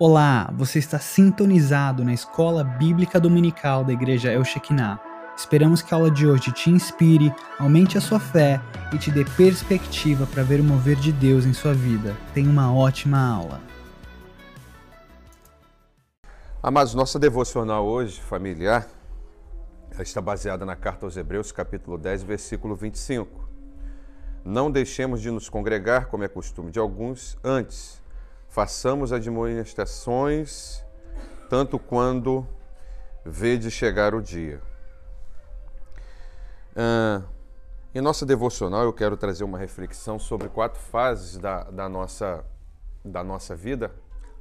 Olá, você está sintonizado na Escola Bíblica Dominical da Igreja El Shekinah. Esperamos que a aula de hoje te inspire, aumente a sua fé e te dê perspectiva para ver o mover de Deus em sua vida. Tenha uma ótima aula. Amados, nossa devocional hoje, familiar, está baseada na carta aos Hebreus, capítulo 10, versículo 25. Não deixemos de nos congregar, como é costume de alguns, antes façamos admoestações, tanto quando vede chegar o dia. Ah, em nossa devocional, eu quero trazer uma reflexão sobre quatro fases da, da, nossa, da nossa vida.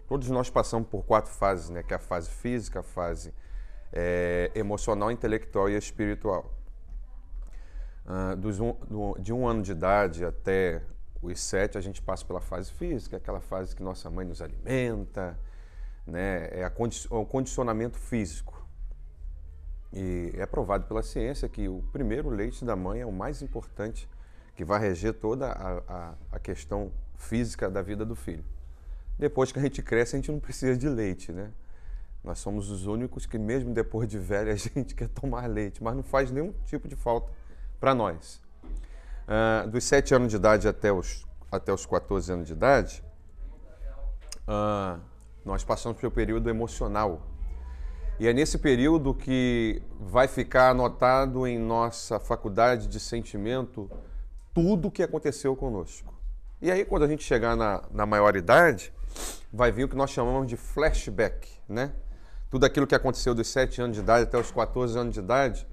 Todos nós passamos por quatro fases, né? que é a fase física, a fase é, emocional, intelectual e espiritual. Ah, dos um, de um ano de idade até os sete a gente passa pela fase física, aquela fase que nossa mãe nos alimenta, né? é, condi o condicionamento físico. E é provado pela ciência que o primeiro leite da mãe é o mais importante, que vai reger toda a, a, a questão física da vida do filho. Depois que a gente cresce, a gente não precisa de leite, né? Nós somos os únicos que, mesmo depois de velho, a gente quer tomar leite, mas não faz nenhum tipo de falta para nós. Uh, dos 7 anos de idade até os, até os 14 anos de idade, uh, nós passamos pelo período emocional. E é nesse período que vai ficar anotado em nossa faculdade de sentimento tudo o que aconteceu conosco. E aí, quando a gente chegar na, na maioridade, vai vir o que nós chamamos de flashback, né? Tudo aquilo que aconteceu dos 7 anos de idade até os 14 anos de idade,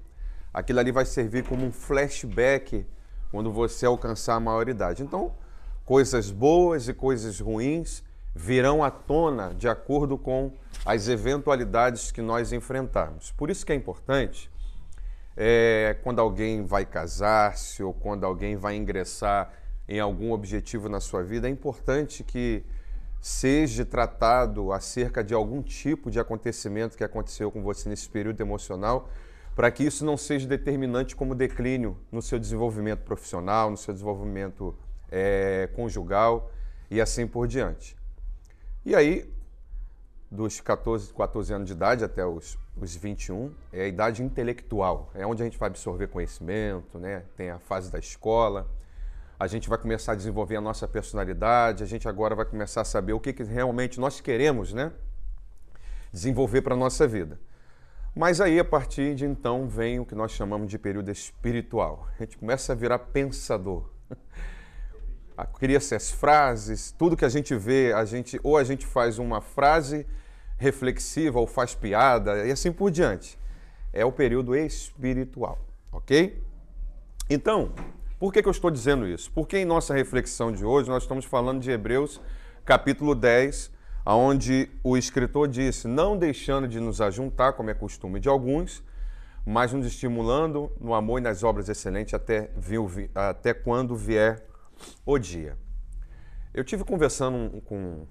aquilo ali vai servir como um flashback quando você alcançar a maioridade. Então, coisas boas e coisas ruins virão à tona de acordo com as eventualidades que nós enfrentarmos. Por isso que é importante, é, quando alguém vai casar-se ou quando alguém vai ingressar em algum objetivo na sua vida, é importante que seja tratado acerca de algum tipo de acontecimento que aconteceu com você nesse período emocional para que isso não seja determinante como declínio no seu desenvolvimento profissional, no seu desenvolvimento é, conjugal e assim por diante. E aí, dos 14, 14 anos de idade até os, os 21, é a idade intelectual, é onde a gente vai absorver conhecimento, né? tem a fase da escola, a gente vai começar a desenvolver a nossa personalidade, a gente agora vai começar a saber o que, que realmente nós queremos né? desenvolver para a nossa vida. Mas aí, a partir de então, vem o que nós chamamos de período espiritual. A gente começa a virar pensador. Cria-se as frases, tudo que a gente vê, a gente ou a gente faz uma frase reflexiva ou faz piada e assim por diante. É o período espiritual, ok? Então, por que, que eu estou dizendo isso? Porque em nossa reflexão de hoje nós estamos falando de Hebreus capítulo 10, aonde o escritor disse: não deixando de nos ajuntar, como é costume de alguns, mas nos estimulando no amor e nas obras excelentes até, até quando vier o dia. Eu tive conversando com,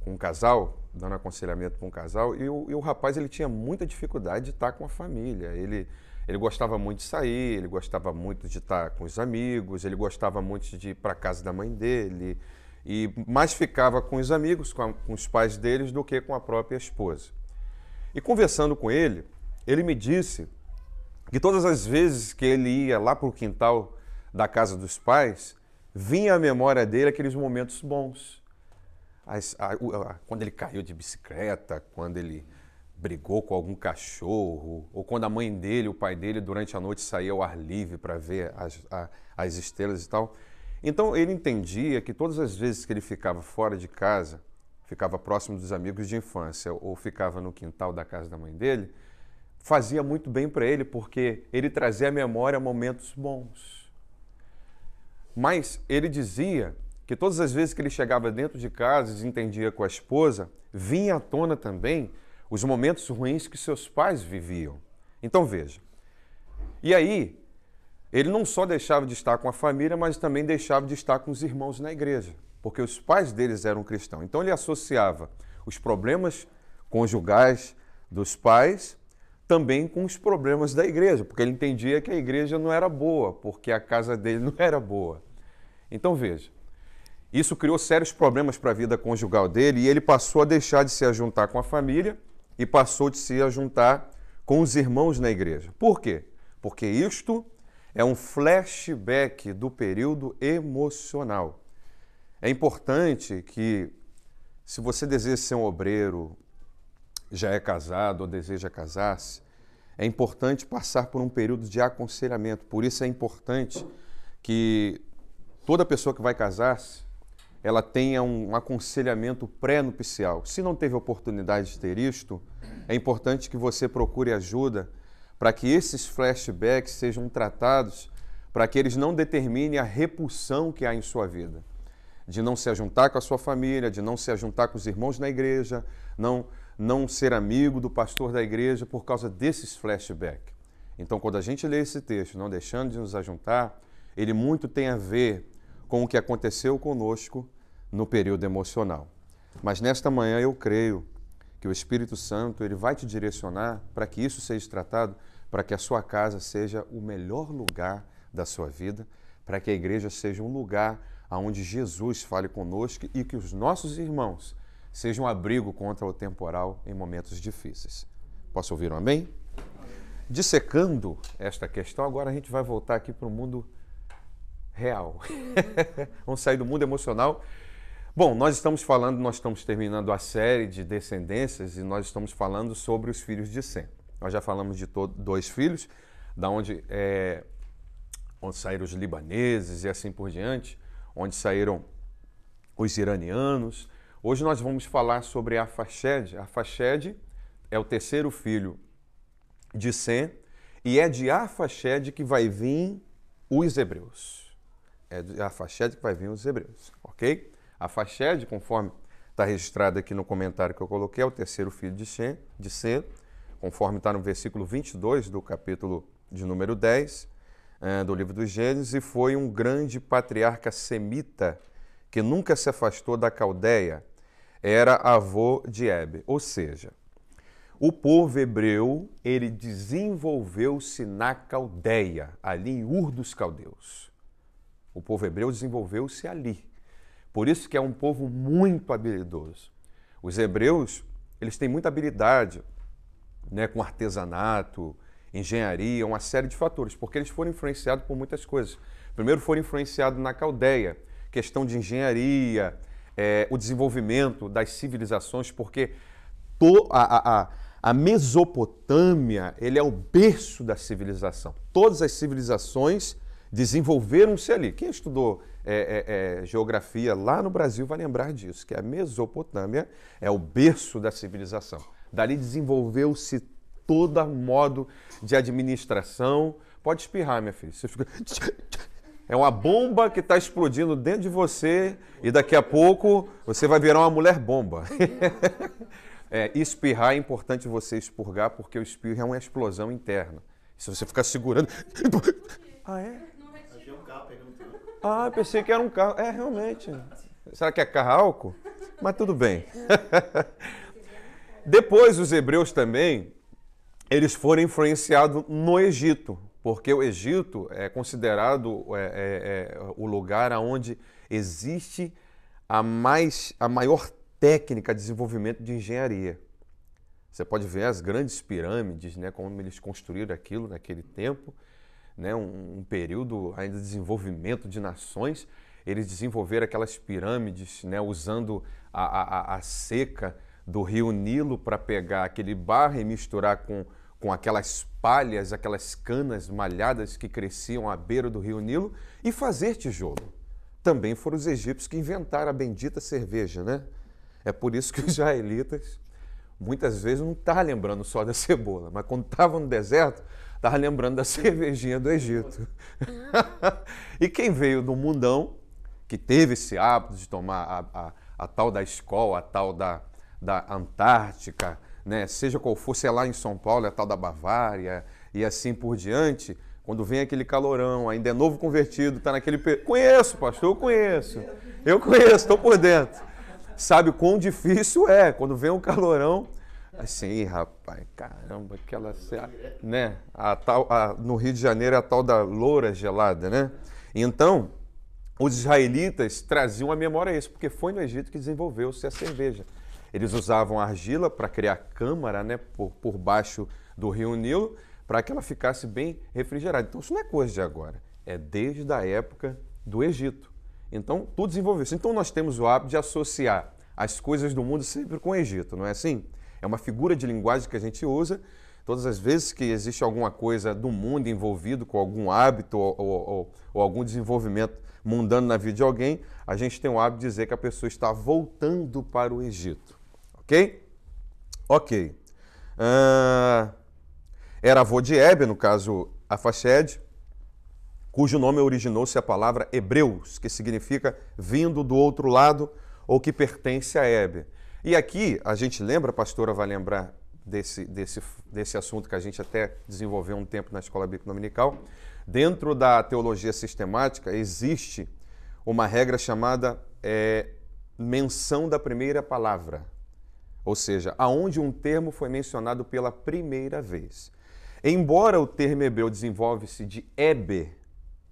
com um casal, dando aconselhamento para um casal, e o, e o rapaz ele tinha muita dificuldade de estar com a família. Ele, ele gostava muito de sair, ele gostava muito de estar com os amigos, ele gostava muito de ir para casa da mãe dele, e mais ficava com os amigos, com, a, com os pais deles, do que com a própria esposa. E conversando com ele, ele me disse que todas as vezes que ele ia lá para o quintal da casa dos pais, vinha à memória dele aqueles momentos bons. As, a, a, quando ele caiu de bicicleta, quando ele brigou com algum cachorro, ou quando a mãe dele, o pai dele, durante a noite saía ao ar livre para ver as, as estrelas e tal. Então ele entendia que todas as vezes que ele ficava fora de casa, ficava próximo dos amigos de infância ou ficava no quintal da casa da mãe dele, fazia muito bem para ele porque ele trazia à memória momentos bons. Mas ele dizia que todas as vezes que ele chegava dentro de casa e desentendia com a esposa, vinha à tona também os momentos ruins que seus pais viviam. Então veja. E aí, ele não só deixava de estar com a família, mas também deixava de estar com os irmãos na igreja, porque os pais deles eram cristãos. Então ele associava os problemas conjugais dos pais também com os problemas da igreja, porque ele entendia que a igreja não era boa, porque a casa dele não era boa. Então veja. Isso criou sérios problemas para a vida conjugal dele e ele passou a deixar de se ajuntar com a família e passou de se ajuntar com os irmãos na igreja. Por quê? Porque isto é um flashback do período emocional. É importante que, se você deseja ser um obreiro, já é casado ou deseja casar-se, é importante passar por um período de aconselhamento. Por isso é importante que toda pessoa que vai casar-se, ela tenha um aconselhamento pré-nupcial. Se não teve oportunidade de ter isto, é importante que você procure ajuda para que esses flashbacks sejam tratados, para que eles não determinem a repulsão que há em sua vida. De não se ajuntar com a sua família, de não se ajuntar com os irmãos na igreja, não não ser amigo do pastor da igreja por causa desses flashbacks. Então, quando a gente lê esse texto, não deixando de nos ajuntar, ele muito tem a ver com o que aconteceu conosco no período emocional. Mas nesta manhã eu creio que o Espírito Santo ele vai te direcionar para que isso seja tratado, para que a sua casa seja o melhor lugar da sua vida, para que a igreja seja um lugar onde Jesus fale conosco e que os nossos irmãos seja um abrigo contra o temporal em momentos difíceis. Posso ouvir um amém? Dissecando esta questão, agora a gente vai voltar aqui para o mundo real. Vamos sair do mundo emocional. Bom, nós estamos falando, nós estamos terminando a série de descendências e nós estamos falando sobre os filhos de Sem. Nós já falamos de dois filhos, da onde, é, onde saíram os libaneses e assim por diante, onde saíram os iranianos, Hoje nós vamos falar sobre a Fached. A Fached é o terceiro filho de Sem e é de Arfached que vai vir os hebreus. É de Arfached que vai vir os hebreus, ok? Arfached, conforme está registrado aqui no comentário que eu coloquei, é o terceiro filho de Sem, de Sem conforme está no versículo 22 do capítulo de número 10 é, do livro dos Gênesis, e foi um grande patriarca semita que nunca se afastou da Caldeia, era avô de Hebe. Ou seja, o povo hebreu, ele desenvolveu-se na Caldeia, ali em Ur dos Caldeus. O povo hebreu desenvolveu-se ali. Por isso que é um povo muito habilidoso. Os hebreus, eles têm muita habilidade né, com artesanato, engenharia, uma série de fatores, porque eles foram influenciados por muitas coisas. Primeiro foram influenciados na Caldeia, questão de engenharia, é, o desenvolvimento das civilizações, porque to, a, a, a Mesopotâmia ele é o berço da civilização. Todas as civilizações desenvolveram-se ali. Quem estudou é, é, é, geografia lá no Brasil vai lembrar disso, que a Mesopotâmia é o berço da civilização. Dali desenvolveu-se todo modo de administração. Pode espirrar, minha filha. Você fica... É uma bomba que está explodindo dentro de você e daqui a pouco você vai virar uma mulher bomba. é, espirrar é importante você expurgar porque o espirro é uma explosão interna. Se você ficar segurando. ah, é? Ah, pensei que era um carro. É, realmente. Será que é carro álcool? Mas tudo bem. Depois, os hebreus também, eles foram influenciados no Egito porque o Egito é considerado é, é, é, o lugar onde existe a, mais, a maior técnica de desenvolvimento de engenharia. Você pode ver as grandes pirâmides, né, como eles construíram aquilo naquele tempo, né, um, um período ainda de desenvolvimento de nações. Eles desenvolveram aquelas pirâmides né, usando a, a, a seca do rio Nilo para pegar aquele barro e misturar com com aquelas palhas, aquelas canas malhadas que cresciam à beira do rio Nilo e fazer tijolo. Também foram os egípcios que inventaram a bendita cerveja, né? É por isso que os israelitas muitas vezes não estavam lembrando só da cebola, mas quando estavam no deserto, estavam lembrando da cervejinha do Egito. e quem veio do mundão, que teve esse hábito de tomar a, a, a tal da escola, a tal da, da Antártica, né, seja qual for, se é lá em São Paulo, é a tal da Bavária e assim por diante, quando vem aquele calorão, ainda é novo convertido, está naquele. Conheço, pastor, eu conheço. Eu conheço, estou por dentro. Sabe quão difícil é quando vem um calorão. Assim, rapaz, caramba, aquela. Né? A tal, a, no Rio de Janeiro é a tal da loura gelada, né? Então, os israelitas traziam a memória isso, porque foi no Egito que desenvolveu-se a cerveja. Eles usavam argila para criar câmara né, por, por baixo do rio Nilo, para que ela ficasse bem refrigerada. Então isso não é coisa de agora, é desde a época do Egito. Então tudo desenvolveu-se. Então nós temos o hábito de associar as coisas do mundo sempre com o Egito, não é assim? É uma figura de linguagem que a gente usa todas as vezes que existe alguma coisa do mundo envolvido com algum hábito ou, ou, ou, algum desenvolvimento mundano na vida de alguém, a gente tem o hábito de dizer que a pessoa está voltando para o Egito. Ok? Ok. Uh, era avô de Hebe, no caso Afached, cujo nome originou-se a palavra Hebreus, que significa vindo do outro lado ou que pertence a Hebe. E aqui, a gente lembra, a pastora vai lembrar desse, desse, desse assunto que a gente até desenvolveu um tempo na Escola Bíblica Dominical. Dentro da teologia sistemática, existe uma regra chamada é, menção da primeira palavra. Ou seja, aonde um termo foi mencionado pela primeira vez. Embora o termo hebreu desenvolve-se de Eber,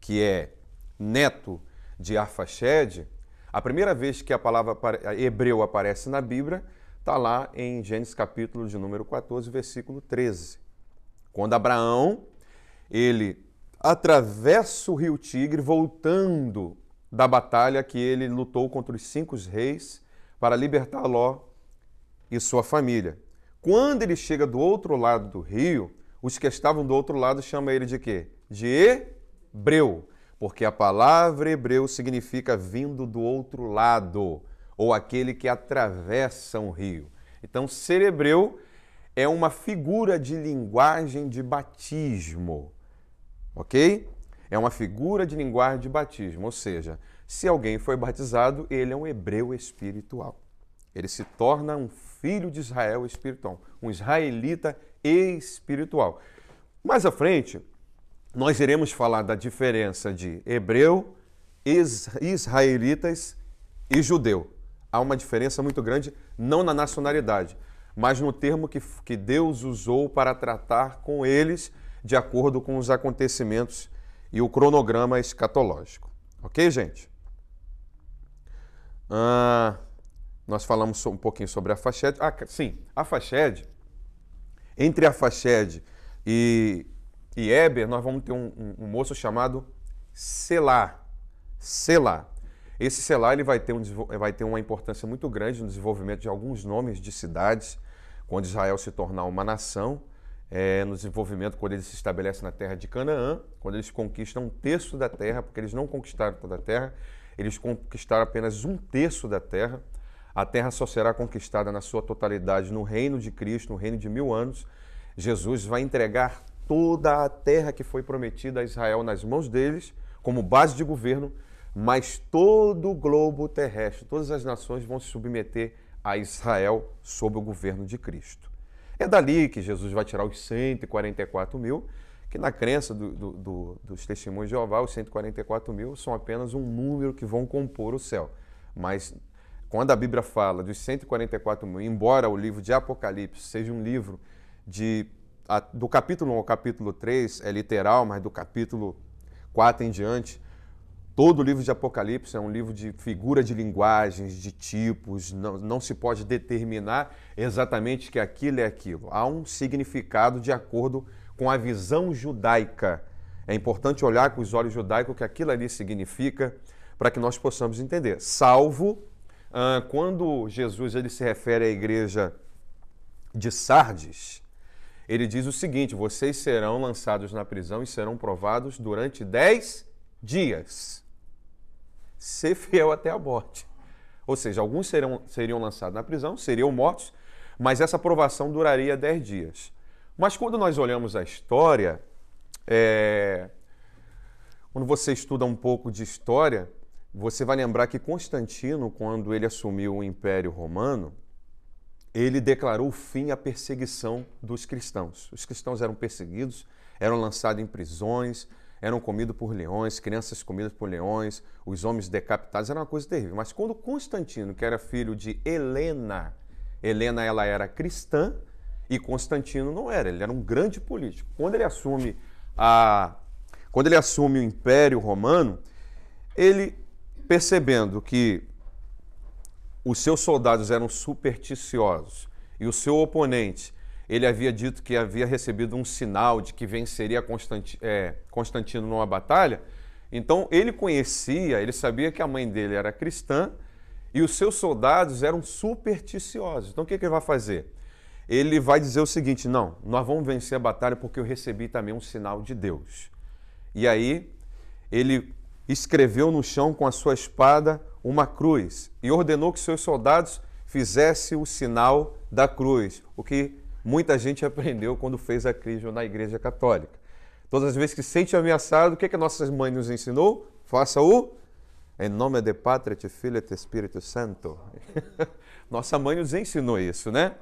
que é neto de Arfaxed, a primeira vez que a palavra hebreu aparece na Bíblia está lá em Gênesis capítulo de número 14, versículo 13. Quando Abraão, ele atravessa o rio Tigre, voltando da batalha que ele lutou contra os cinco reis para libertar Ló e sua família. Quando ele chega do outro lado do rio, os que estavam do outro lado chamam ele de quê? De hebreu, porque a palavra hebreu significa vindo do outro lado ou aquele que atravessa um rio. Então, ser hebreu é uma figura de linguagem de batismo, ok? É uma figura de linguagem de batismo, ou seja, se alguém foi batizado, ele é um hebreu espiritual. Ele se torna um filho de Israel espiritual, um israelita espiritual. Mais à frente, nós iremos falar da diferença de hebreu, israelitas e judeu há uma diferença muito grande, não na nacionalidade, mas no termo que, que Deus usou para tratar com eles de acordo com os acontecimentos e o cronograma escatológico. Ok, gente? Ah, nós falamos um pouquinho sobre a Fached. Ah, sim, a Fached, entre a Fached e, e Eber, nós vamos ter um, um, um moço chamado Selá. Selá. Esse selar ele vai, ter um, vai ter uma importância muito grande no desenvolvimento de alguns nomes de cidades, quando Israel se tornar uma nação, é, no desenvolvimento quando ele se estabelece na terra de Canaã, quando eles conquistam um terço da terra, porque eles não conquistaram toda a terra, eles conquistaram apenas um terço da terra. A terra só será conquistada na sua totalidade no reino de Cristo, no reino de mil anos. Jesus vai entregar toda a terra que foi prometida a Israel nas mãos deles, como base de governo, mas todo o globo terrestre, todas as nações vão se submeter a Israel sob o governo de Cristo. É dali que Jesus vai tirar os 144 mil, que na crença do, do, do, dos testemunhos de Jeová, os 144 mil são apenas um número que vão compor o céu. Mas quando a Bíblia fala dos 144 mil, embora o livro de Apocalipse seja um livro de, do capítulo 1 ao capítulo 3, é literal, mas do capítulo 4 em diante, Todo o livro de Apocalipse é um livro de figura de linguagens, de tipos, não, não se pode determinar exatamente que aquilo é aquilo. Há um significado de acordo com a visão judaica. É importante olhar com os olhos judaicos o que aquilo ali significa para que nós possamos entender. Salvo ah, quando Jesus ele se refere à igreja de Sardes, ele diz o seguinte: vocês serão lançados na prisão e serão provados durante dez dias ser fiel até a morte. Ou seja, alguns serão, seriam lançados na prisão, seriam mortos, mas essa provação duraria 10 dias. Mas quando nós olhamos a história, é... quando você estuda um pouco de história, você vai lembrar que Constantino, quando ele assumiu o Império Romano, ele declarou fim à perseguição dos cristãos. Os cristãos eram perseguidos, eram lançados em prisões, eram comidos por leões, crianças comidas por leões, os homens decapitados, era uma coisa terrível. Mas quando Constantino, que era filho de Helena, Helena ela era cristã e Constantino não era, ele era um grande político. Quando ele assume a quando ele assume o Império Romano, ele percebendo que os seus soldados eram supersticiosos e o seu oponente ele havia dito que havia recebido um sinal de que venceria Constantino, é, Constantino numa batalha, então ele conhecia, ele sabia que a mãe dele era cristã e os seus soldados eram supersticiosos. Então o que ele vai fazer? Ele vai dizer o seguinte: não, nós vamos vencer a batalha porque eu recebi também um sinal de Deus. E aí ele escreveu no chão com a sua espada uma cruz e ordenou que seus soldados fizessem o sinal da cruz, o que muita gente aprendeu quando fez a crisma na Igreja Católica. Todas as vezes que se sente ameaçado, o que, que a nossa mãe nos ensinou? Faça o em nome de Pátria, de Filho e de Espírito Santo. nossa mãe nos ensinou isso, né?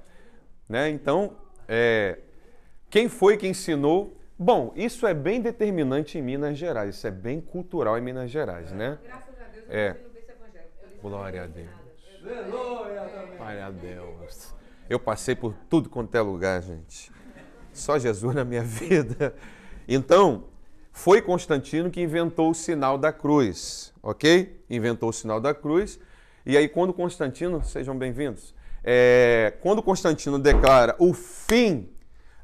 né? Então, é... quem foi que ensinou? Bom, isso é bem determinante em Minas Gerais, isso é bem cultural em Minas Gerais, né? Graças a Deus, é. Glória a Deus. Glória a Deus. Eu passei por tudo quanto é lugar, gente. Só Jesus na minha vida. Então, foi Constantino que inventou o sinal da cruz, ok? Inventou o sinal da cruz. E aí, quando Constantino, sejam bem-vindos, é, quando Constantino declara o fim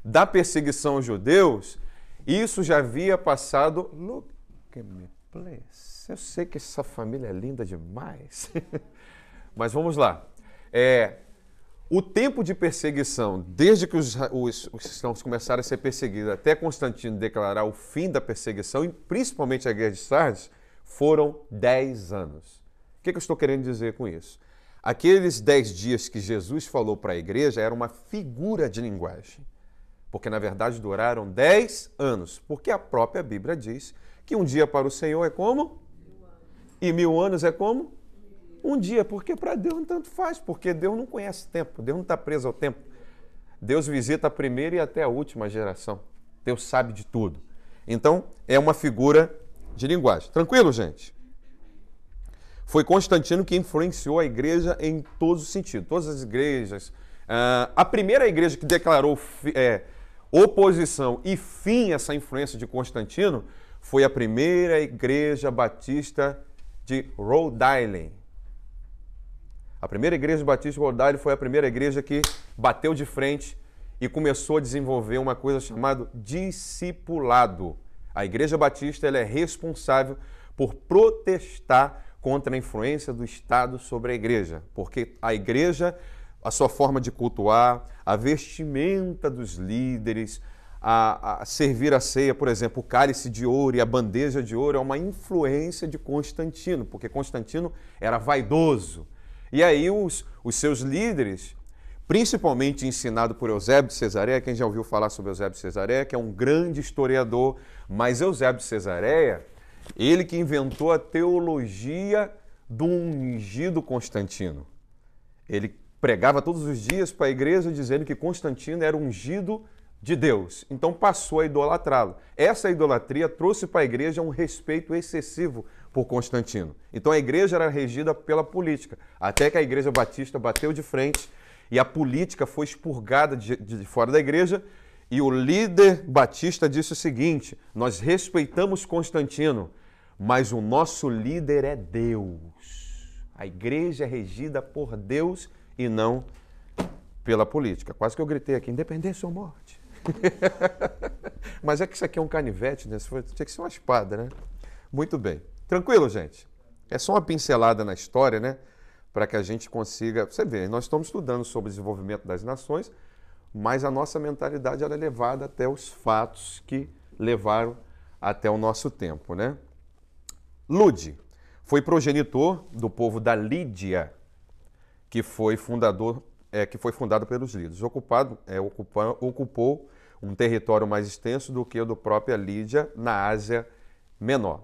da perseguição aos judeus, isso já havia passado. Look at me, please. Eu sei que essa família é linda demais. Mas vamos lá. É, o tempo de perseguição, desde que os, os, os cristãos começaram a ser perseguidos até Constantino declarar o fim da perseguição, e principalmente a guerra de Sardes, foram 10 anos. O que, que eu estou querendo dizer com isso? Aqueles 10 dias que Jesus falou para a igreja era uma figura de linguagem, porque na verdade duraram 10 anos, porque a própria Bíblia diz que um dia para o Senhor é como? E mil anos é como? um dia, porque para Deus tanto faz, porque Deus não conhece tempo, Deus não está preso ao tempo. Deus visita a primeira e até a última geração. Deus sabe de tudo. Então, é uma figura de linguagem. Tranquilo, gente? Foi Constantino que influenciou a igreja em todos os sentidos, todas as igrejas. Uh, a primeira igreja que declarou é, oposição e fim a essa influência de Constantino foi a primeira igreja batista de Rhode Island, a primeira igreja batista de Rhode foi a primeira igreja que bateu de frente e começou a desenvolver uma coisa chamada discipulado. A igreja batista ela é responsável por protestar contra a influência do Estado sobre a igreja, porque a igreja, a sua forma de cultuar, a vestimenta dos líderes, a, a, servir a ceia, por exemplo, o cálice de ouro e a bandeja de ouro é uma influência de Constantino, porque Constantino era vaidoso, e aí os, os seus líderes, principalmente ensinado por Eusébio de Cesareia, quem já ouviu falar sobre Eusébio de Cesareia, que é um grande historiador, mas Eusébio de Cesareia, ele que inventou a teologia do ungido Constantino. Ele pregava todos os dias para a igreja dizendo que Constantino era ungido de Deus. Então passou a idolatrá-lo. Essa idolatria trouxe para a igreja um respeito excessivo por Constantino. Então a igreja era regida pela política, até que a igreja batista bateu de frente e a política foi expurgada de, de fora da igreja. E o líder batista disse o seguinte: Nós respeitamos Constantino, mas o nosso líder é Deus. A igreja é regida por Deus e não pela política. Quase que eu gritei aqui: independência ou morte. mas é que isso aqui é um canivete, né? Tinha que ser uma espada, né? Muito bem. Tranquilo, gente? É só uma pincelada na história, né? Para que a gente consiga. Você vê, nós estamos estudando sobre o desenvolvimento das nações, mas a nossa mentalidade era é levada até os fatos que levaram até o nosso tempo, né? Lude foi progenitor do povo da Lídia, que foi fundador, é, que foi fundado pelos líderes. Ocupado, é, ocupa, ocupou um território mais extenso do que o do própria Lídia na Ásia Menor.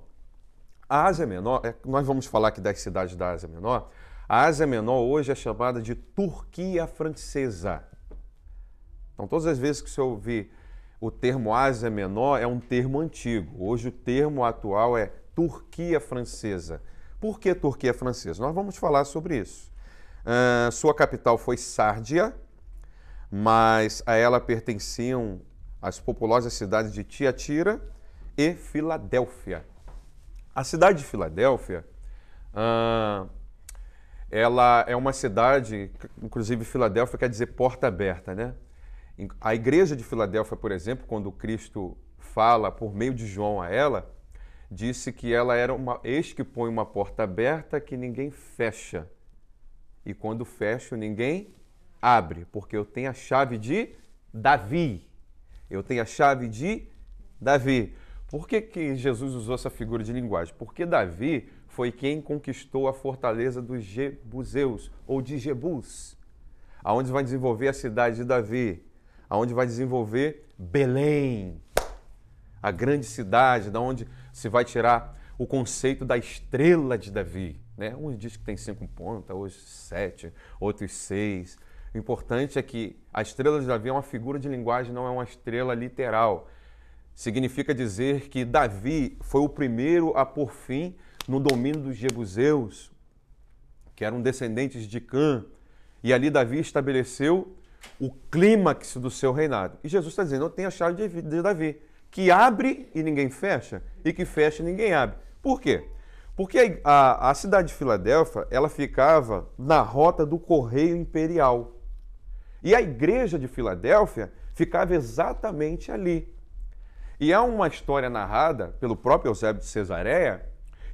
A Ásia Menor, é, nós vamos falar aqui das cidades da Ásia Menor. A Ásia Menor hoje é chamada de Turquia Francesa. Então, todas as vezes que você ouvir o termo Ásia Menor, é um termo antigo. Hoje, o termo atual é Turquia Francesa. Por que Turquia Francesa? Nós vamos falar sobre isso. Uh, sua capital foi Sárdia, mas a ela pertenciam as populosas cidades de Tiatira e Filadélfia. A cidade de Filadélfia, Uh, ela é uma cidade, inclusive Filadélfia quer dizer porta aberta, né? A igreja de Filadélfia, por exemplo, quando Cristo fala por meio de João a ela, disse que ela era uma ex que põe uma porta aberta que ninguém fecha. E quando fecho, ninguém abre, porque eu tenho a chave de Davi. Eu tenho a chave de Davi. Por que, que Jesus usou essa figura de linguagem? Porque Davi foi quem conquistou a fortaleza dos Jebuseus, ou de Jebus, aonde vai desenvolver a cidade de Davi, aonde vai desenvolver Belém, a grande cidade, da onde se vai tirar o conceito da estrela de Davi. Né? Uns que tem cinco pontas, outros sete, outros seis. O importante é que a estrela de Davi é uma figura de linguagem, não é uma estrela literal. Significa dizer que Davi foi o primeiro a pôr fim no domínio dos Jebuseus, que eram descendentes de Cã. E ali Davi estabeleceu o clímax do seu reinado. E Jesus está dizendo: Eu tenho a chave de Davi, que abre e ninguém fecha, e que fecha e ninguém abre. Por quê? Porque a, a cidade de Filadélfia ela ficava na rota do correio imperial. E a igreja de Filadélfia ficava exatamente ali. E há uma história narrada pelo próprio Eusébio de Cesareia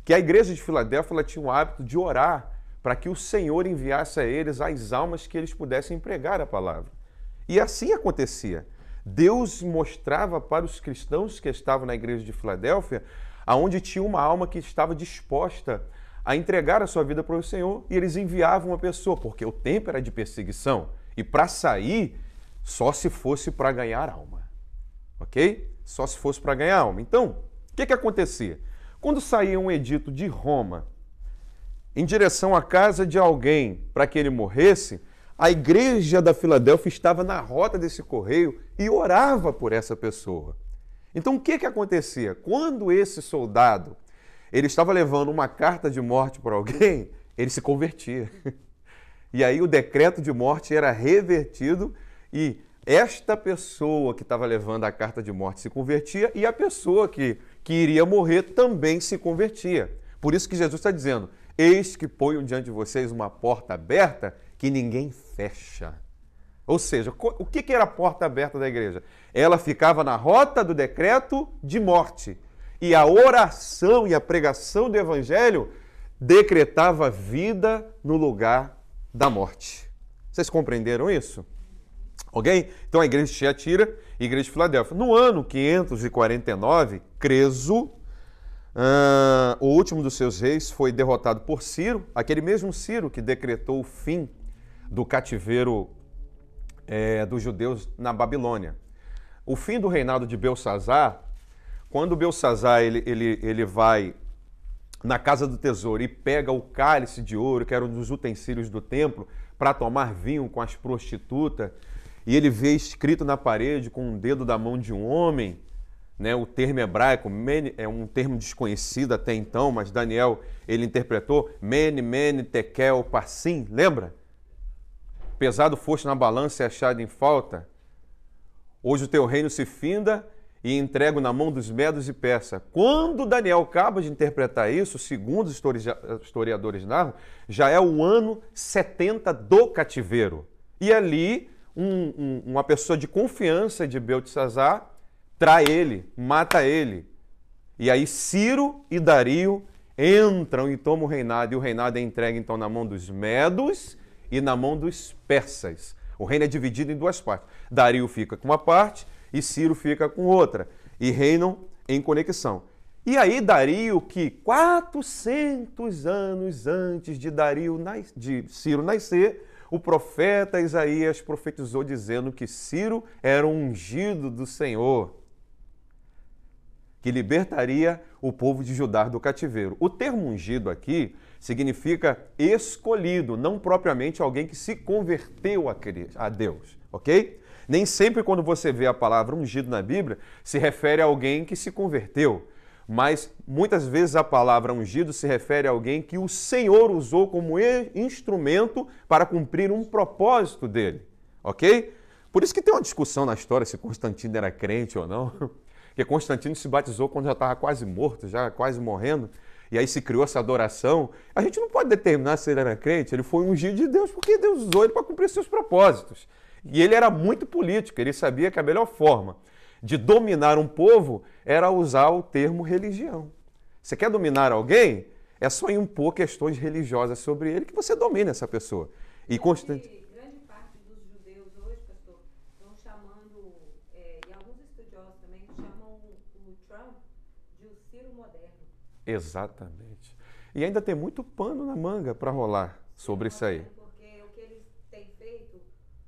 que a igreja de Filadélfia tinha o hábito de orar para que o Senhor enviasse a eles as almas que eles pudessem pregar a palavra. E assim acontecia. Deus mostrava para os cristãos que estavam na igreja de Filadélfia aonde tinha uma alma que estava disposta a entregar a sua vida para o Senhor e eles enviavam uma pessoa, porque o tempo era de perseguição. E para sair, só se fosse para ganhar alma. Ok? Só se fosse para ganhar alma. Então, o que, que acontecia? Quando saía um edito de Roma em direção à casa de alguém para que ele morresse, a igreja da Filadélfia estava na rota desse correio e orava por essa pessoa. Então o que, que acontecia? Quando esse soldado ele estava levando uma carta de morte para alguém, ele se convertia. E aí o decreto de morte era revertido e esta pessoa que estava levando a carta de morte se convertia e a pessoa que, que iria morrer também se convertia. Por isso que Jesus está dizendo: Eis que ponho diante de vocês uma porta aberta que ninguém fecha. Ou seja, o que era a porta aberta da igreja? Ela ficava na rota do decreto de morte. E a oração e a pregação do evangelho decretava vida no lugar da morte. Vocês compreenderam isso? Ok? Então a igreja de Tiatira e a igreja de Filadélfia. No ano 549, Creso, uh, o último dos seus reis, foi derrotado por Ciro, aquele mesmo Ciro que decretou o fim do cativeiro é, dos judeus na Babilônia. O fim do reinado de Belsazar, quando Belsazar ele, ele, ele vai na casa do tesouro e pega o cálice de ouro, que era um dos utensílios do templo, para tomar vinho com as prostitutas, e ele vê escrito na parede com um dedo da mão de um homem, né, o termo hebraico é um termo desconhecido até então, mas Daniel ele interpretou Mene, Mene, Tekel, Passim, lembra? Pesado foste na balança e achado em falta. Hoje o teu reino se finda e entrego na mão dos medos e persa. Quando Daniel acaba de interpretar isso, segundo os historiadores narram, já é o ano 70 do cativeiro. E ali um, um, uma pessoa de confiança de Beltesazar trai ele, mata ele. E aí Ciro e Dario entram e tomam o reinado, e o reinado é entregue então na mão dos medos e na mão dos persas. O reino é dividido em duas partes. Dario fica com uma parte e Ciro fica com outra, e reinam em conexão. E aí Dario, que 400 anos antes de Dario de Ciro nascer, o profeta Isaías profetizou dizendo que Ciro era um ungido do Senhor, que libertaria o povo de Judá do cativeiro. O termo ungido aqui significa escolhido, não propriamente alguém que se converteu a Deus, ok? Nem sempre quando você vê a palavra ungido na Bíblia se refere a alguém que se converteu mas muitas vezes a palavra ungido se refere a alguém que o Senhor usou como instrumento para cumprir um propósito dele, ok? Por isso que tem uma discussão na história se Constantino era crente ou não, porque Constantino se batizou quando já estava quase morto, já quase morrendo, e aí se criou essa adoração, a gente não pode determinar se ele era crente, ele foi ungido de Deus porque Deus usou ele para cumprir seus propósitos. E ele era muito político, ele sabia que a melhor forma de dominar um povo era usar o termo religião. Você quer dominar alguém? É só impor questões religiosas sobre ele que você domina essa pessoa. E constante. Grande parte dos judeus hoje, pastor, estão chamando, é, e alguns estudiosos também chamam o Trump de o Ciro moderno. Exatamente. E ainda tem muito pano na manga para rolar sobre isso aí. Porque o que eles têm feito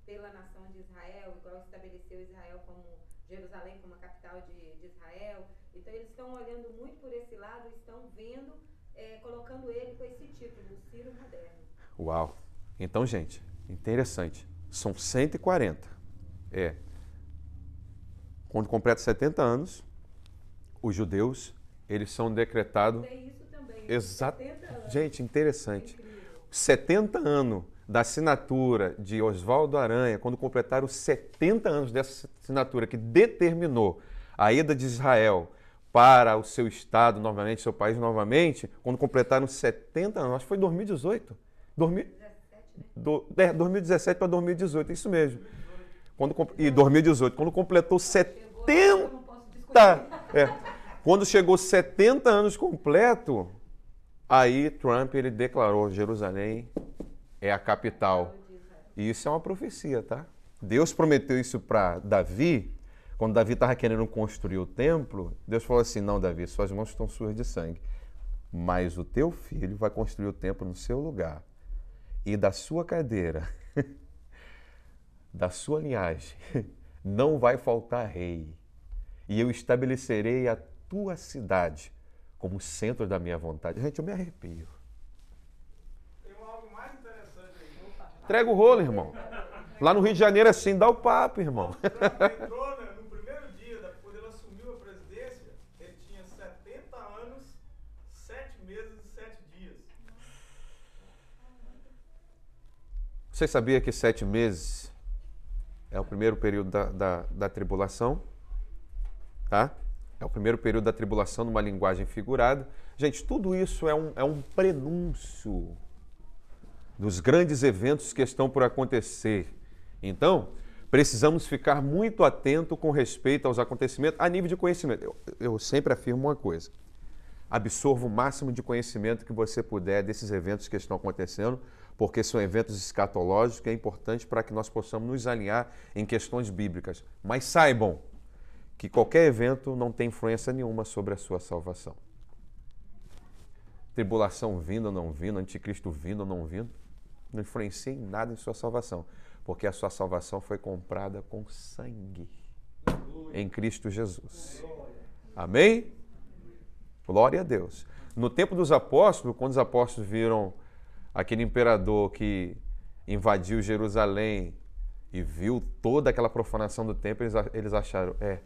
pela nação de Israel, igual estabeleceu Israel como Jerusalém como a capital de, de Israel, então eles estão olhando muito por esse lado, estão vendo é, colocando ele com esse título, Ciro Moderno. Uau! Então, gente, interessante. São 140. É. Quando completa 70 anos, os judeus, eles são decretados. Tem isso também. Exato. Gente, interessante. É 70 anos da assinatura de Oswaldo Aranha, quando completaram 70 anos dessa assinatura que determinou a ida de Israel para o seu estado novamente, seu país novamente, quando completaram 70 anos, acho que foi 2018. 2017, do, é, 2017 para 2018, isso mesmo. Quando, e 2018, quando completou 70. É, quando chegou 70 anos completo, aí Trump ele declarou Jerusalém é a capital. E isso é uma profecia, tá? Deus prometeu isso para Davi quando Davi estava querendo construir o templo, Deus falou assim: Não, Davi, suas mãos estão sujas de sangue, mas o teu filho vai construir o templo no seu lugar, e da sua cadeira, da sua linhagem, não vai faltar rei, e eu estabelecerei a tua cidade como centro da minha vontade. Gente, eu me arrepio. Tem algo mais interessante aí. Entrega o rolo, irmão. Lá no Rio de Janeiro é assim, dá o papo, irmão. Entrou, né? Você sabia que sete meses é o primeiro período da, da, da tribulação? Tá? É o primeiro período da tribulação numa linguagem figurada. Gente, tudo isso é um, é um prenúncio dos grandes eventos que estão por acontecer. Então, precisamos ficar muito atento com respeito aos acontecimentos a nível de conhecimento. Eu, eu sempre afirmo uma coisa: absorva o máximo de conhecimento que você puder desses eventos que estão acontecendo, porque são eventos escatológicos que é importante para que nós possamos nos alinhar em questões bíblicas. Mas saibam que qualquer evento não tem influência nenhuma sobre a sua salvação. Tribulação vindo ou não vindo, anticristo vindo ou não vindo, não influencia em nada em sua salvação, porque a sua salvação foi comprada com sangue em Cristo Jesus. Amém? Glória a Deus. No tempo dos apóstolos, quando os apóstolos viram aquele imperador que invadiu Jerusalém e viu toda aquela profanação do templo, eles acharam, é,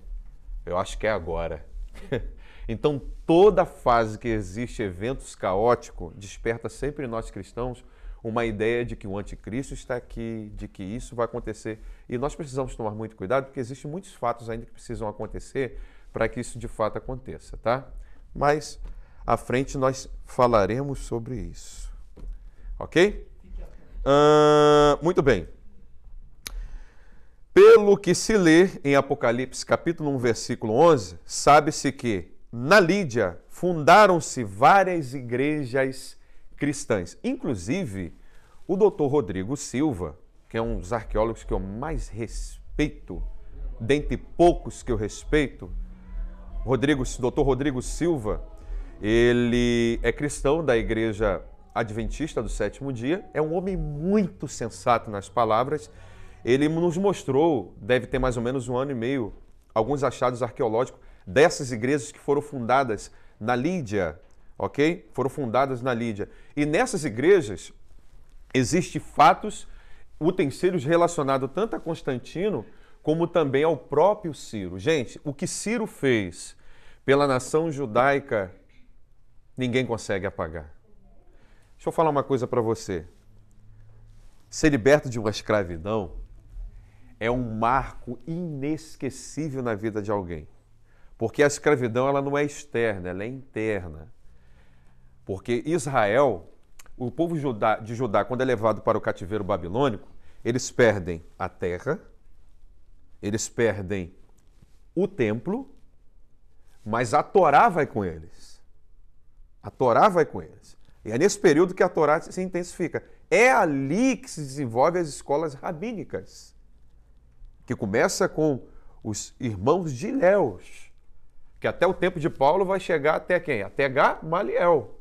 eu acho que é agora. então, toda fase que existe eventos caóticos desperta sempre em nós cristãos uma ideia de que o anticristo está aqui, de que isso vai acontecer. E nós precisamos tomar muito cuidado, porque existem muitos fatos ainda que precisam acontecer para que isso de fato aconteça, tá? Mas à frente nós falaremos sobre isso. Ok? Uh, muito bem. Pelo que se lê em Apocalipse capítulo 1, versículo 11, sabe-se que na Lídia fundaram-se várias igrejas cristãs. Inclusive, o doutor Rodrigo Silva, que é um dos arqueólogos que eu mais respeito, dentre poucos que eu respeito, Rodrigo, doutor Rodrigo Silva, ele é cristão da igreja adventista do sétimo dia, é um homem muito sensato nas palavras. Ele nos mostrou, deve ter mais ou menos um ano e meio, alguns achados arqueológicos dessas igrejas que foram fundadas na Lídia, ok? Foram fundadas na Lídia. E nessas igrejas existem fatos, utensílios relacionados tanto a Constantino como também ao próprio Ciro. Gente, o que Ciro fez pela nação judaica, ninguém consegue apagar. Deixa eu falar uma coisa para você. Ser liberto de uma escravidão é um marco inesquecível na vida de alguém. Porque a escravidão ela não é externa, ela é interna. Porque Israel, o povo de Judá, quando é levado para o cativeiro babilônico, eles perdem a terra, eles perdem o templo, mas a Torá vai com eles. A Torá vai com eles. E é nesse período que a Torá se intensifica. É ali que se desenvolvem as escolas rabínicas, que começa com os irmãos de Léus, que até o tempo de Paulo vai chegar até quem? Até Gamaliel.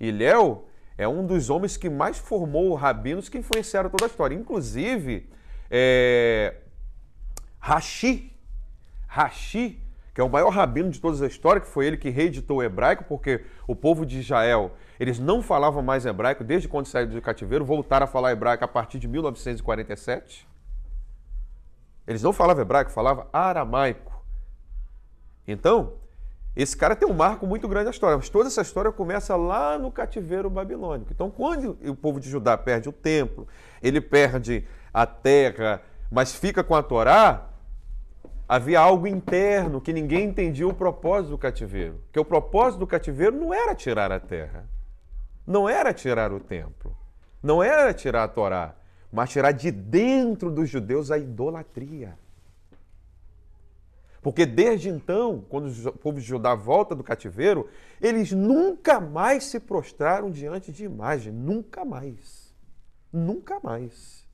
E Léo é um dos homens que mais formou rabinos que influenciaram toda a história. Inclusive, é... Rashi, Rashi, que é o maior rabino de toda a história, que foi ele que reeditou o hebraico, porque o povo de Israel, eles não falavam mais hebraico desde quando saíram do cativeiro, voltaram a falar hebraico a partir de 1947. Eles não falavam hebraico, falavam aramaico. Então, esse cara tem um marco muito grande na história, mas toda essa história começa lá no cativeiro babilônico. Então, quando o povo de Judá perde o templo, ele perde a terra, mas fica com a Torá, havia algo interno que ninguém entendia o propósito do cativeiro. Que o propósito do cativeiro não era tirar a terra, não era tirar o templo, não era tirar a Torá, mas tirar de dentro dos judeus a idolatria. Porque desde então, quando o povo de Judá volta do cativeiro, eles nunca mais se prostraram diante de imagem. Nunca mais. Nunca mais.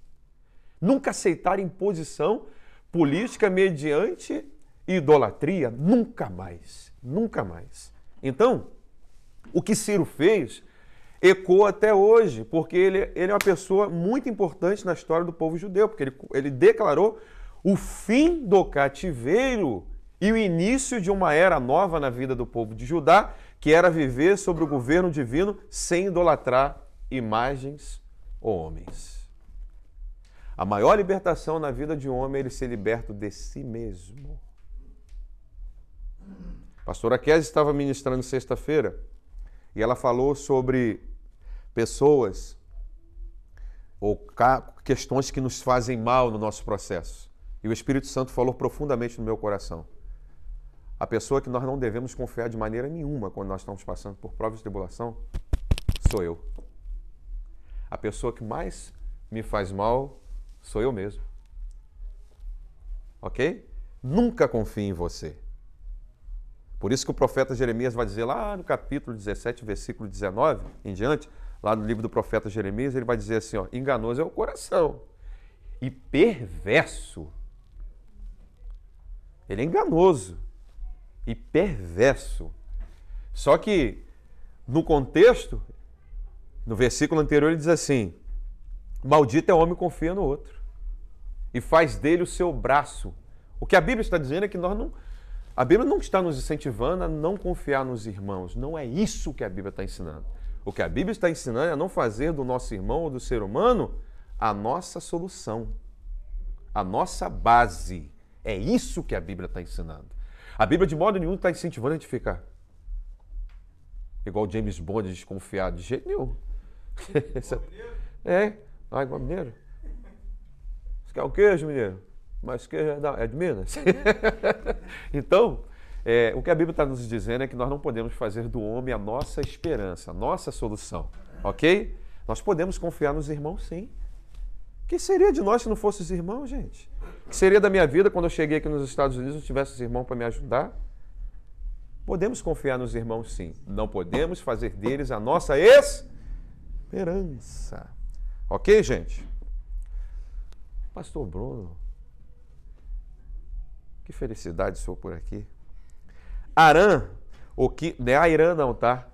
Nunca aceitaram imposição política mediante idolatria. Nunca mais. Nunca mais. Então, o que Ciro fez ecoa até hoje, porque ele, ele é uma pessoa muito importante na história do povo judeu, porque ele, ele declarou o fim do cativeiro e o início de uma era nova na vida do povo de Judá, que era viver sobre o governo divino sem idolatrar imagens ou homens. A maior libertação na vida de um homem é ele ser liberto de si mesmo. A pastora Kézia estava ministrando sexta-feira e ela falou sobre pessoas ou questões que nos fazem mal no nosso processo. E o Espírito Santo falou profundamente no meu coração. A pessoa que nós não devemos confiar de maneira nenhuma quando nós estamos passando por provas de tribulação sou eu. A pessoa que mais me faz mal sou eu mesmo. Ok? Nunca confie em você. Por isso que o profeta Jeremias vai dizer lá no capítulo 17, versículo 19 em diante, lá no livro do profeta Jeremias, ele vai dizer assim: ó, enganoso é o coração e perverso ele é enganoso e perverso. Só que, no contexto, no versículo anterior, ele diz assim: Maldito é o homem que confia no outro e faz dele o seu braço. O que a Bíblia está dizendo é que nós não. A Bíblia não está nos incentivando a não confiar nos irmãos. Não é isso que a Bíblia está ensinando. O que a Bíblia está ensinando é a não fazer do nosso irmão ou do ser humano a nossa solução, a nossa base. É isso que a Bíblia está ensinando. A Bíblia, de modo nenhum, está incentivando a gente ficar igual James Bond desconfiado, de jeito nenhum. é, ah, igual mineiro. Você quer o queijo, mineiro? Mas queijo é, é de Minas. então, é, o que a Bíblia está nos dizendo é que nós não podemos fazer do homem a nossa esperança, a nossa solução, ok? Nós podemos confiar nos irmãos, sim. O que seria de nós se não fossem os irmãos, gente? O que seria da minha vida quando eu cheguei aqui nos Estados Unidos e não tivesse os irmãos para me ajudar? Podemos confiar nos irmãos, sim. Não podemos fazer deles a nossa esperança. Ok, gente? Pastor Bruno, que felicidade sou por aqui. Arã, o que. Não é Airã, não, tá?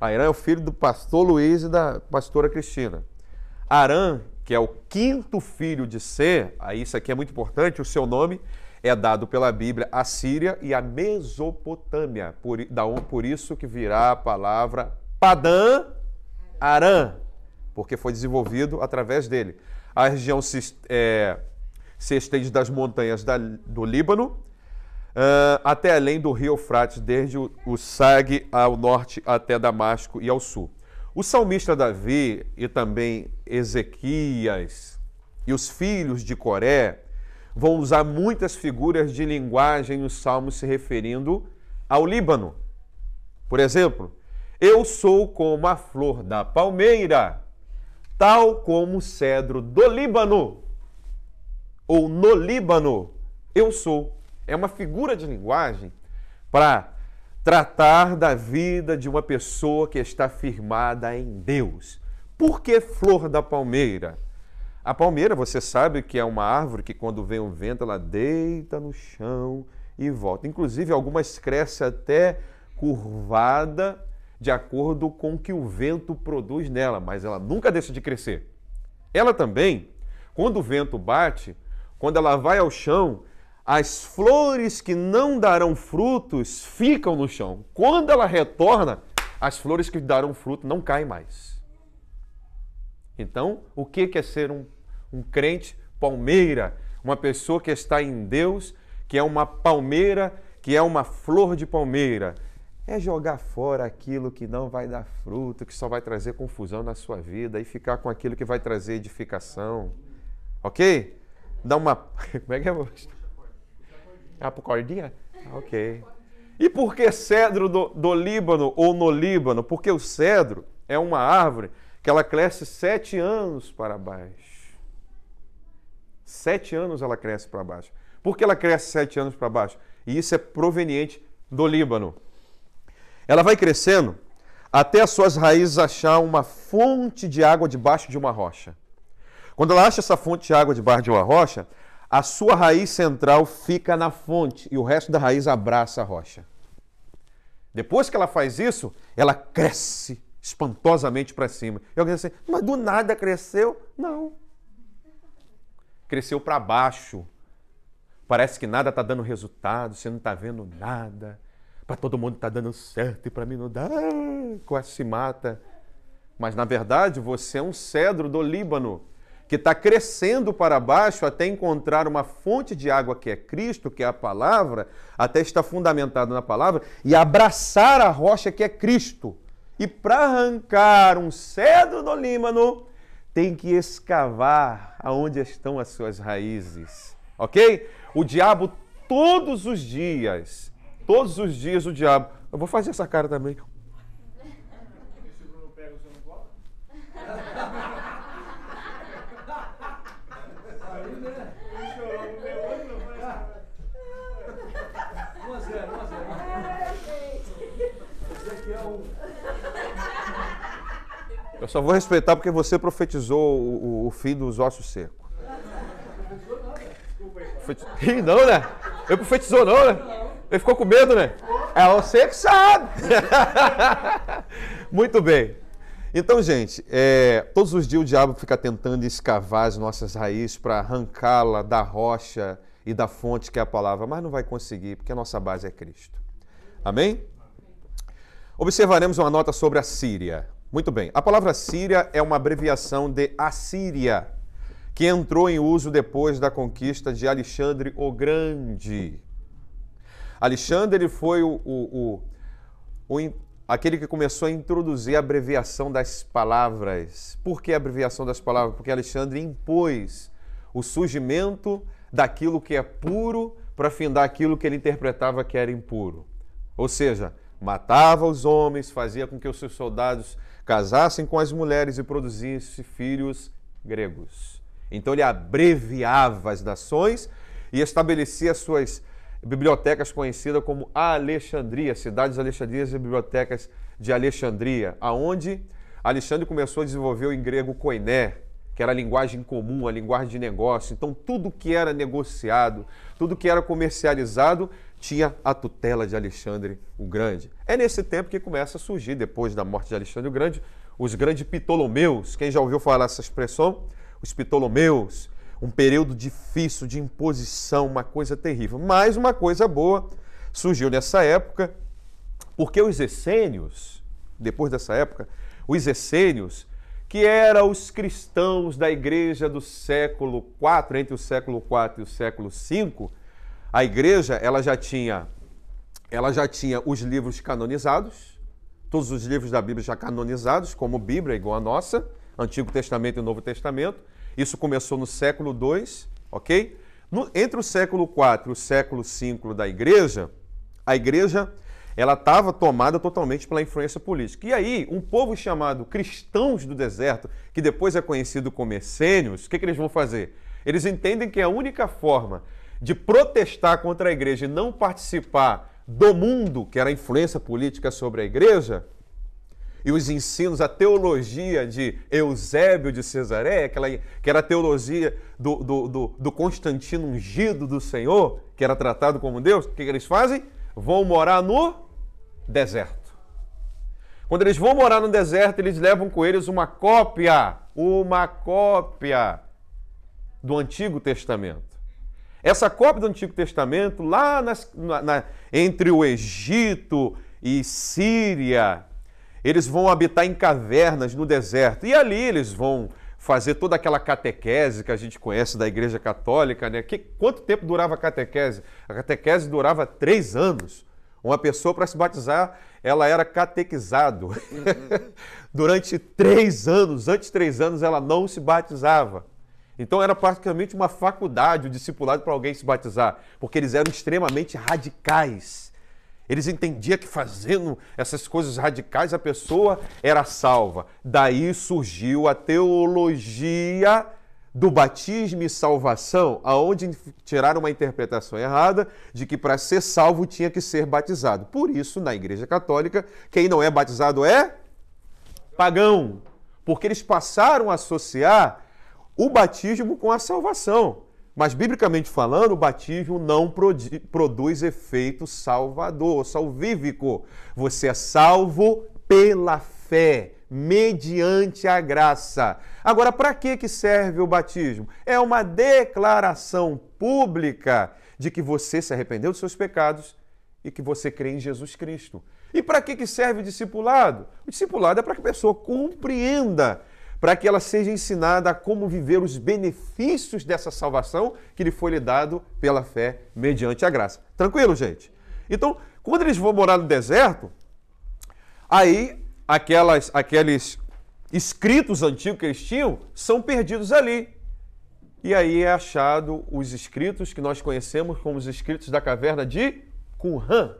Airã é o filho do pastor Luiz e da pastora Cristina. Arã que é o quinto filho de Ser, aí isso aqui é muito importante, o seu nome é dado pela Bíblia à Síria e à Mesopotâmia. Por, por isso que virá a palavra Padã Arã, porque foi desenvolvido através dele. A região é, se estende das montanhas da, do Líbano uh, até além do rio Eufrates, desde o, o Sag ao norte até Damasco e ao sul. O salmista Davi e também Ezequias e os filhos de Coré vão usar muitas figuras de linguagem nos salmos se referindo ao Líbano. Por exemplo, Eu sou como a flor da palmeira, tal como o cedro do Líbano, ou no Líbano, eu sou. É uma figura de linguagem para tratar da vida de uma pessoa que está firmada em Deus. Por que flor da palmeira? A palmeira, você sabe que é uma árvore que quando vem o vento, ela deita no chão e volta. Inclusive, algumas crescem até curvada de acordo com o que o vento produz nela, mas ela nunca deixa de crescer. Ela também, quando o vento bate, quando ela vai ao chão, as flores que não darão frutos ficam no chão. Quando ela retorna, as flores que darão fruto não caem mais. Então, o que é ser um, um crente palmeira? Uma pessoa que está em Deus, que é uma palmeira, que é uma flor de palmeira é jogar fora aquilo que não vai dar fruto, que só vai trazer confusão na sua vida e ficar com aquilo que vai trazer edificação. Ok? Dá uma. Como é que é? Ah, por cordinha? Ok. E por que cedro do, do Líbano ou no Líbano? Porque o cedro é uma árvore que ela cresce sete anos para baixo. Sete anos ela cresce para baixo. Por que ela cresce sete anos para baixo? E isso é proveniente do Líbano. Ela vai crescendo até as suas raízes achar uma fonte de água debaixo de uma rocha. Quando ela acha essa fonte de água debaixo de uma rocha, a sua raiz central fica na fonte e o resto da raiz abraça a rocha. Depois que ela faz isso, ela cresce espantosamente para cima. E alguém diz assim, mas do nada cresceu? Não. Cresceu para baixo. Parece que nada está dando resultado, você não está vendo nada para todo mundo está dando certo e para mim não dá, quase se mata. Mas na verdade você é um cedro do Líbano que está crescendo para baixo até encontrar uma fonte de água que é Cristo, que é a palavra, até estar fundamentado na palavra e abraçar a rocha que é Cristo. E para arrancar um cedro do Líbano, tem que escavar aonde estão as suas raízes. Ok? O diabo todos os dias Todos os dias o diabo. Eu vou fazer essa cara também. Se o Bruno pega, você não coloca? Aí, né? Ele chorou, não pegou, não faz. 1 a 0, 1 a 0. Esse aqui é um. Eu só vou respeitar porque você profetizou o, o, fim dos ossos secos. Profetizou, não, né? Eu profetizou não, né? Ele ficou com medo, né? É você que sabe. Muito bem. Então, gente, é, todos os dias o diabo fica tentando escavar as nossas raízes para arrancá-la da rocha e da fonte que é a palavra, mas não vai conseguir, porque a nossa base é Cristo. Amém? Observaremos uma nota sobre a Síria. Muito bem. A palavra Síria é uma abreviação de Assíria, que entrou em uso depois da conquista de Alexandre o Grande. Alexandre foi o, o, o, o, aquele que começou a introduzir a abreviação das palavras. Por que a abreviação das palavras? Porque Alexandre impôs o surgimento daquilo que é puro para findar aquilo que ele interpretava que era impuro. Ou seja, matava os homens, fazia com que os seus soldados casassem com as mulheres e produzissem filhos gregos. Então ele abreviava as nações e estabelecia suas bibliotecas conhecidas como Alexandria, cidades Alexandrias e bibliotecas de Alexandria, aonde Alexandre começou a desenvolver em grego koiné, que era a linguagem comum, a linguagem de negócio. Então, tudo que era negociado, tudo que era comercializado, tinha a tutela de Alexandre o Grande. É nesse tempo que começa a surgir, depois da morte de Alexandre o Grande, os grandes Ptolomeus. Quem já ouviu falar essa expressão? Os Ptolomeus, um período difícil de imposição, uma coisa terrível. Mas uma coisa boa surgiu nessa época, porque os essênios, depois dessa época, os essênios, que eram os cristãos da igreja do século IV, entre o século IV e o século V, a igreja ela já tinha ela já tinha os livros canonizados, todos os livros da Bíblia já canonizados, como Bíblia igual a nossa, Antigo Testamento e Novo Testamento. Isso começou no século II, ok? No, entre o século IV e o século V da igreja, a igreja ela estava tomada totalmente pela influência política. E aí, um povo chamado cristãos do deserto, que depois é conhecido como essênios, o que, que eles vão fazer? Eles entendem que a única forma de protestar contra a igreja e não participar do mundo, que era a influência política sobre a igreja, e os ensinos, a teologia de Eusébio de Cesareia, aquela, que era a teologia do, do, do, do Constantino ungido do Senhor, que era tratado como Deus, o que, que eles fazem? Vão morar no deserto. Quando eles vão morar no deserto, eles levam com eles uma cópia, uma cópia do Antigo Testamento. Essa cópia do Antigo Testamento, lá nas, na, na, entre o Egito e Síria, eles vão habitar em cavernas no deserto. E ali eles vão fazer toda aquela catequese que a gente conhece da Igreja Católica, né? Que, quanto tempo durava a catequese? A catequese durava três anos. Uma pessoa para se batizar, ela era catequizado. Durante três anos, antes de três anos, ela não se batizava. Então era praticamente uma faculdade, o discipulado para alguém se batizar, porque eles eram extremamente radicais. Eles entendiam que fazendo essas coisas radicais a pessoa era salva. Daí surgiu a teologia do batismo e salvação, aonde tiraram uma interpretação errada de que para ser salvo tinha que ser batizado. Por isso, na Igreja Católica, quem não é batizado é pagão, porque eles passaram a associar o batismo com a salvação. Mas, biblicamente falando, o batismo não produz efeito salvador, salvífico. Você é salvo pela fé, mediante a graça. Agora, para que, que serve o batismo? É uma declaração pública de que você se arrependeu dos seus pecados e que você crê em Jesus Cristo. E para que, que serve o discipulado? O discipulado é para que a pessoa compreenda para que ela seja ensinada a como viver os benefícios dessa salvação que lhe foi lhe dado pela fé mediante a graça. Tranquilo, gente? Então, quando eles vão morar no deserto, aí aquelas, aqueles escritos antigos que eles tinham são perdidos ali. E aí é achado os escritos que nós conhecemos como os escritos da caverna de Qumran,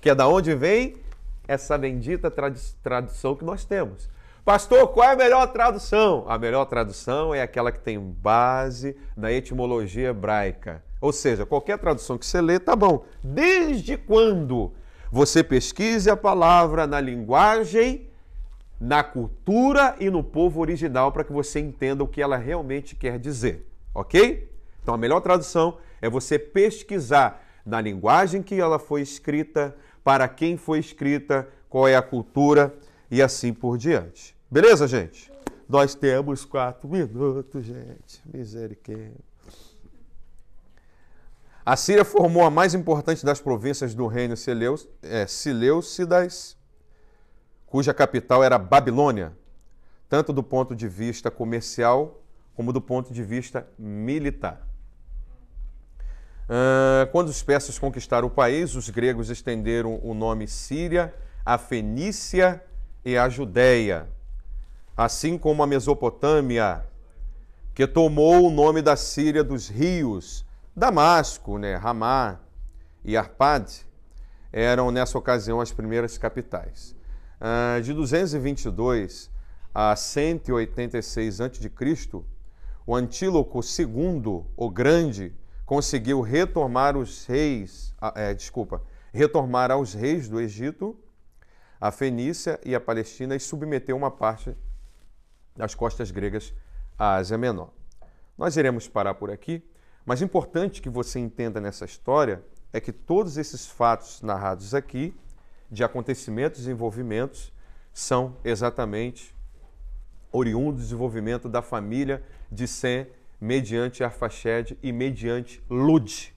que é da onde vem essa bendita tradução que nós temos. Pastor, qual é a melhor tradução? A melhor tradução é aquela que tem base na etimologia hebraica. Ou seja, qualquer tradução que você lê, tá bom. Desde quando você pesquise a palavra na linguagem, na cultura e no povo original para que você entenda o que ela realmente quer dizer, ok? Então a melhor tradução é você pesquisar na linguagem que ela foi escrita, para quem foi escrita, qual é a cultura e assim por diante. Beleza, gente? Nós temos quatro minutos, gente. Misericórdia. A Síria formou a mais importante das províncias do reino é, Sileucidas, cuja capital era Babilônia, tanto do ponto de vista comercial como do ponto de vista militar. Quando os persas conquistaram o país, os gregos estenderam o nome Síria à Fenícia e à Judéia, assim como a Mesopotâmia, que tomou o nome da Síria dos rios, Damasco, né, Ramá e Arpad, eram nessa ocasião as primeiras capitais. Ah, de 222 a 186 a.C., o Antíloco II, o Grande, conseguiu retomar os reis, é, desculpa, retomar aos reis do Egito, a Fenícia e a Palestina e submeteu uma parte das costas gregas à Ásia Menor. Nós iremos parar por aqui, mas importante que você entenda nessa história é que todos esses fatos narrados aqui, de acontecimentos e envolvimentos, são exatamente oriundos do desenvolvimento da família de Sem mediante Arfaxed e mediante Lud.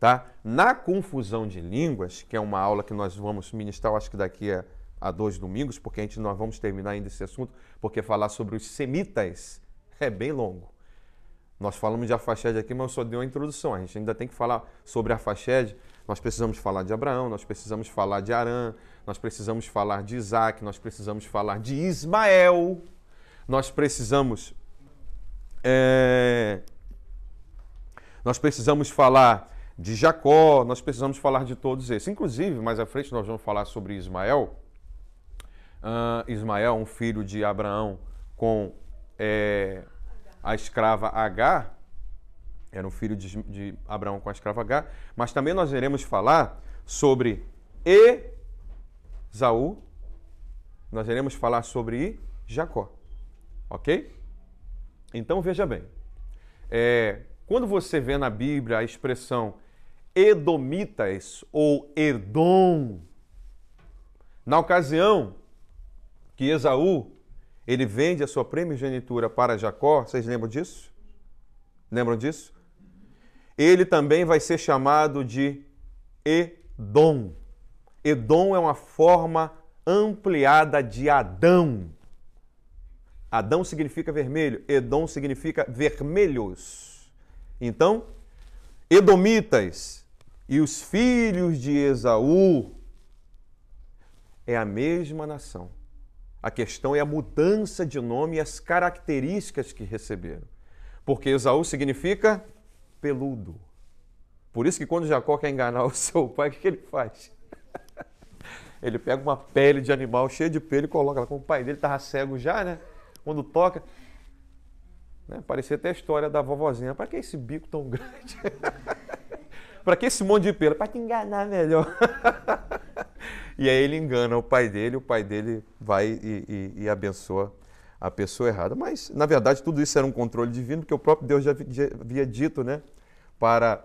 Tá? Na confusão de línguas, que é uma aula que nós vamos ministrar, acho que daqui a a dois domingos, porque a gente nós vamos terminar ainda esse assunto, porque falar sobre os semitas é bem longo. Nós falamos de Arfaxed aqui, mas eu só dei uma introdução. A gente ainda tem que falar sobre Arfaxed. Nós precisamos falar de Abraão, nós precisamos falar de Arã, nós precisamos falar de Isaac, nós precisamos falar de Ismael, nós precisamos. É... Nós precisamos falar de Jacó, nós precisamos falar de todos esses. Inclusive, mais à frente nós vamos falar sobre Ismael. Uh, Ismael, um filho de Abraão com é, a escrava Agar, era um filho de, de Abraão com a escrava Agar, mas também nós iremos falar sobre Esaú, nós iremos falar sobre Jacó, ok? Então veja bem, é, quando você vê na Bíblia a expressão Edomitas ou Edom, na ocasião que Esaú ele vende a sua primogenitura para Jacó, vocês lembram disso? Lembram disso? Ele também vai ser chamado de Edom. Edom é uma forma ampliada de Adão. Adão significa vermelho, Edom significa vermelhos. Então, Edomitas e os filhos de Esaú é a mesma nação. A questão é a mudança de nome e as características que receberam. Porque Esaú significa peludo. Por isso que quando Jacó quer enganar o seu pai, o que ele faz? Ele pega uma pele de animal cheia de pelo e coloca lá. Como o pai dele estava cego já, né? Quando toca. Né? Parecia até a história da vovozinha. Para que esse bico tão grande? Para que esse monte de pelo? Para te enganar melhor. E aí ele engana o pai dele, o pai dele vai e, e, e abençoa a pessoa errada. Mas, na verdade, tudo isso era um controle divino, porque o próprio Deus já havia dito né, para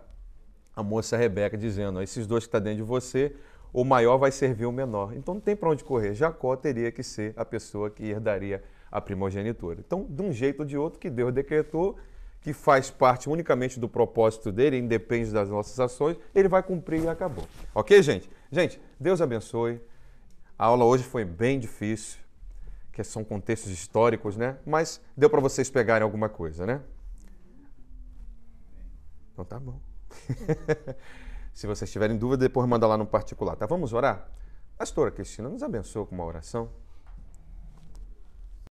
a moça Rebeca, dizendo: esses dois que estão tá dentro de você, o maior vai servir o menor. Então não tem para onde correr. Jacó teria que ser a pessoa que herdaria a primogenitura. Então, de um jeito ou de outro, que Deus decretou, que faz parte unicamente do propósito dele, independe das nossas ações, ele vai cumprir e acabou. Ok, gente? Gente, Deus abençoe. A aula hoje foi bem difícil, que são contextos históricos, né? Mas deu para vocês pegarem alguma coisa, né? Então tá bom. Se vocês tiverem dúvida, depois manda lá no particular, tá? Vamos orar? Pastora Cristina, nos abençoe com uma oração.